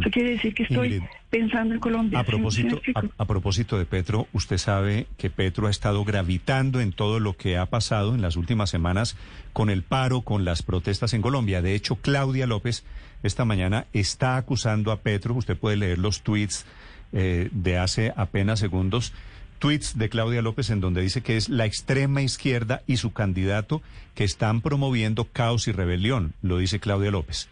Eso quiere decir que estoy Ingrid, pensando en Colombia. A ¿sí- sí me propósito, a propósito de Petro, usted sabe que Petro ha estado gravitando en todo lo que ha pasado en las últimas semanas con el paro, con las protestas en Colombia. De hecho, Claudia López esta mañana está acusando a Petro, usted puede leer los tweets eh, de hace apenas segundos, tweets de Claudia López en donde dice que es la extrema izquierda y su candidato que están promoviendo caos y rebelión, lo dice Claudia López.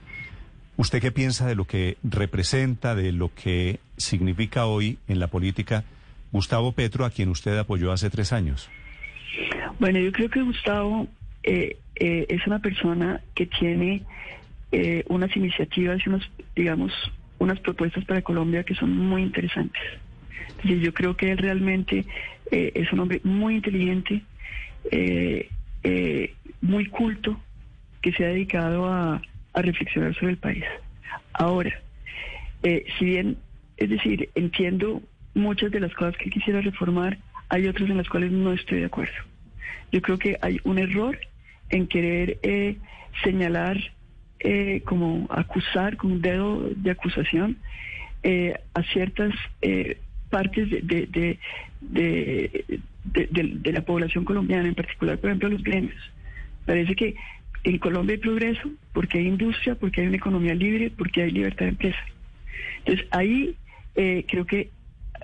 ¿Usted qué piensa de lo que representa, de lo que significa hoy en la política Gustavo Petro, a quien usted apoyó hace tres años? Bueno, yo creo que Gustavo eh, eh, es una persona que tiene eh, unas iniciativas y unas, digamos, unas propuestas para Colombia que son muy interesantes. Entonces, yo creo que él realmente eh, es un hombre muy inteligente, muy culto, que se ha dedicado a, a reflexionar sobre el país. Ahora, eh, si bien, es decir, entiendo muchas de las cosas que quisiera reformar, hay otras en las cuales no estoy de acuerdo. Yo creo que hay un error en querer eh, señalar, eh, como acusar con un dedo de acusación eh, a ciertas eh, partes de, de, de, de- la población colombiana, en particular, por ejemplo, los gremios. Parece que en Colombia hay progreso porque hay industria, porque hay una economía libre, porque hay libertad de empresa. Entonces ahí eh, creo que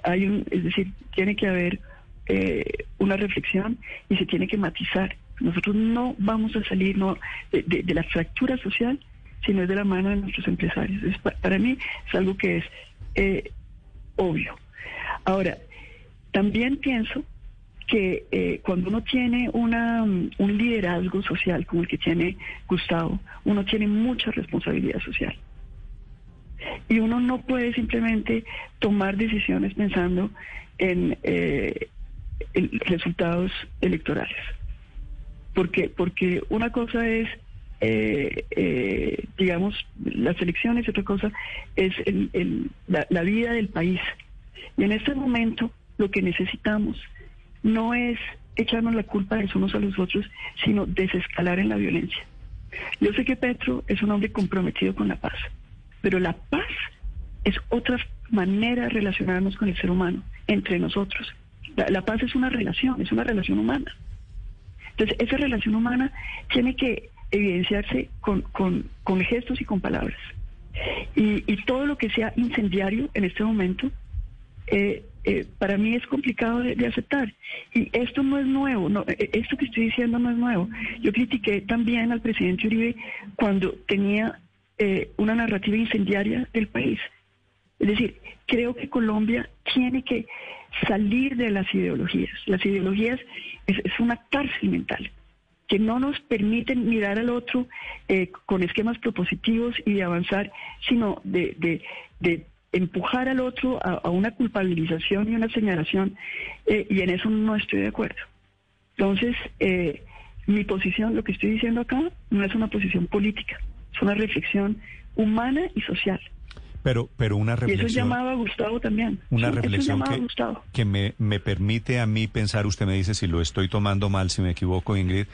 hay un, es decir, tiene que haber eh, una reflexión y se tiene que matizar. Nosotros no vamos a salir no, de, la fractura social, sino es de la mano de nuestros empresarios. Es pa- para mí es algo que es eh, obvio. Ahora, también pienso que eh, cuando uno tiene una, mm, un liderazgo social como el que tiene Gustavo, uno tiene mucha responsabilidad social. Y uno no puede simplemente tomar decisiones pensando en, eh, resultados electorales. Porque, porque una cosa es, eh, eh, digamos, las elecciones y otra cosa es el- la, la vida del país. Y en este momento lo que necesitamos no es echarnos la culpa de los unos a los otros, sino desescalar en la violencia. Yo sé que Petro es un hombre comprometido con la paz, pero la paz es otra manera de relacionarnos con el ser humano, entre nosotros. La, paz es una relación, es una relación humana. Entonces, esa relación humana tiene que evidenciarse con, con- gestos y con palabras. Y, y todo lo que sea incendiario en este momento, eh, eh, para mí es complicado de, de aceptar. Y esto no es nuevo, no, eh, esto que estoy diciendo no es nuevo. Yo critiqué también al presidente Uribe cuando tenía eh, una narrativa incendiaria del país. Es decir, creo que Colombia tiene que salir de las ideologías. Las ideologías es, es una cárcel mental que no nos permiten mirar al otro eh, con esquemas propositivos y de avanzar, sino de, de- de empujar al otro a, a una culpabilización y una señalación, eh, y en eso no estoy de acuerdo. Entonces, eh, mi posición, lo que estoy diciendo acá, no es una posición política, es una reflexión humana y social. Pero, pero una Y eso reflexión, llamaba a Gustavo también. una Sí, reflexión que me, me permite a mí pensar, usted me dice si lo estoy tomando mal, si me equivoco, Ingrid,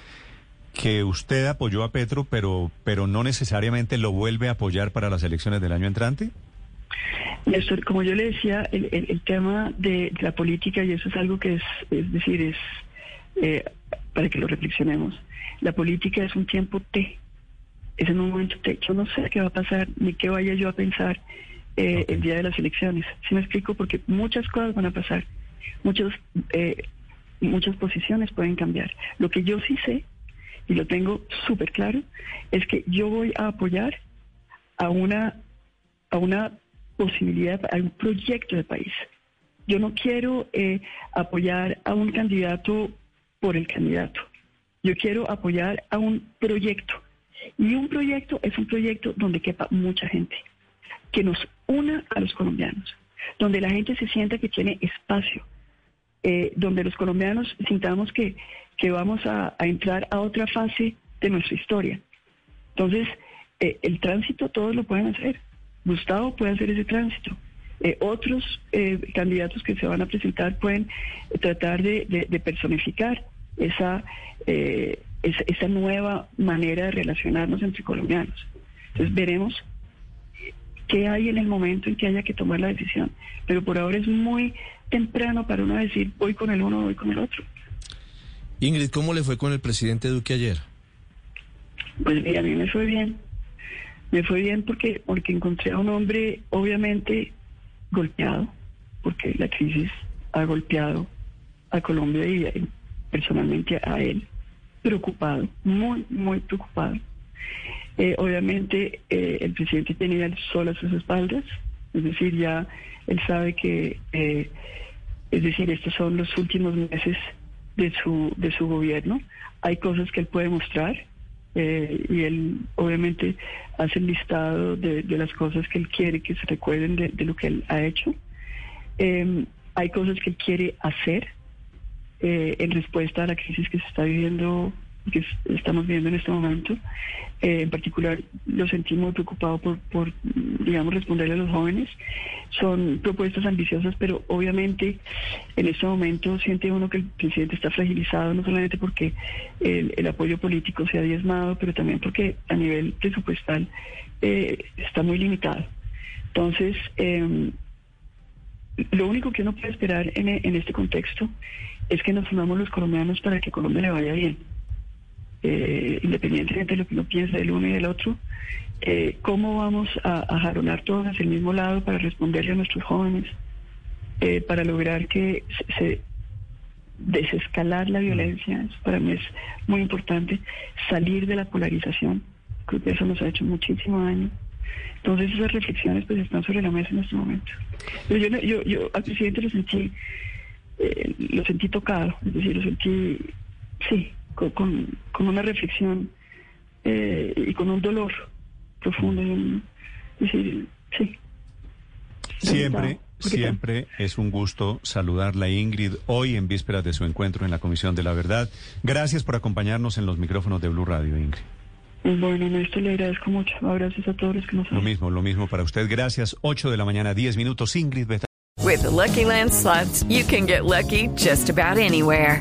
que usted apoyó a Petro, pero, pero no necesariamente lo vuelve a apoyar para las elecciones del año entrante. Néstor, como yo le decía, el, el- el tema de, de la política, y eso es algo que es, es decir, es eh, para que lo reflexionemos, la política es un tiempo T, es en un momento T. Yo no sé qué va a pasar, ni qué vaya yo a pensar eh, el día de las elecciones. ¿Sí me explico? Porque muchas cosas van a pasar, muchos, eh, muchas posiciones pueden cambiar. Lo que yo sí sé, y lo tengo súper claro, es que yo voy a apoyar a una a una posibilidad, a un proyecto de país. Yo no quiero eh, apoyar a un candidato por el candidato. Yo quiero apoyar a un proyecto. Y un proyecto es un proyecto donde quepa mucha gente. que nos una a los colombianos, donde la gente se sienta que tiene espacio, eh, donde los colombianos sintamos que, que vamos a, entrar a otra fase de nuestra historia. Entonces, eh, el tránsito todos lo pueden hacer. Gustavo puede hacer ese tránsito. Eh, otros eh, candidatos que se van a presentar pueden tratar de, de, de personificar esa, esa, esa nueva manera de relacionarnos entre colombianos. Entonces veremos qué hay en el momento en que haya que tomar la decisión. Pero por ahora es muy temprano para uno decir voy con el uno o voy con el otro. Ingrid, ¿cómo le fue con el presidente Duque ayer? Pues mira, a mí me fue bien. Me fue bien porque, porque encontré a un hombre obviamente golpeado, porque la crisis ha golpeado a Colombia y personalmente a él, preocupado, muy, muy preocupado. Eh, obviamente eh, el presidente tenía el sol a sus espaldas, es decir, ya él sabe que, eh, es decir, estos son los últimos meses de su, de su gobierno. Hay cosas que él puede mostrar eh, y él obviamente hace el listado de, de, las cosas que él quiere que se recuerden de, de lo que él ha hecho. Eh, hay cosas que él quiere hacer eh, en respuesta a la crisis que se está viviendo que estamos viendo en este momento. Eh, en particular, lo sentí muy preocupado por, digamos, responderle a los jóvenes. Son propuestas ambiciosas, pero obviamente en este momento siente uno que el presidente está fragilizado, no solamente porque el, apoyo político se ha diezmado, pero también porque a nivel presupuestal eh, está muy limitado. Entonces, eh, lo único que uno puede esperar en, en este contexto es que nos unamos los colombianos para que Colombia le vaya bien eh, independientemente de lo que uno piensa del uno y del otro, eh, cómo vamos a, jaronar todos hacia el mismo lado para responderle a nuestros jóvenes, eh, para lograr que se, se, desescalar la violencia, para mí es muy importante, salir de la polarización, creo que eso nos ha hecho muchísimo daño. Entonces esas reflexiones pues están sobre la mesa en este momento. Yo, yo, yo al presidente lo sentí, eh, lo sentí tocado, es decir, lo sentí, sí, con, con, una reflexión eh, y con un dolor profundo. Y decir, sí. Siempre, siempre es un gusto saludarla, Ingrid, hoy en vísperas de su encuentro en la Comisión de la Verdad. Gracias por acompañarnos en los micrófonos de Blue Radio, Ingrid. Bueno, Néstor, le agradezco mucho. Abrazos a todos los que nos Lo mismo, lo mismo para usted. Gracias. 8 de la mañana, 10 minutos. Ingrid Beta. With the Lucky Land slots, you can get lucky just about anywhere.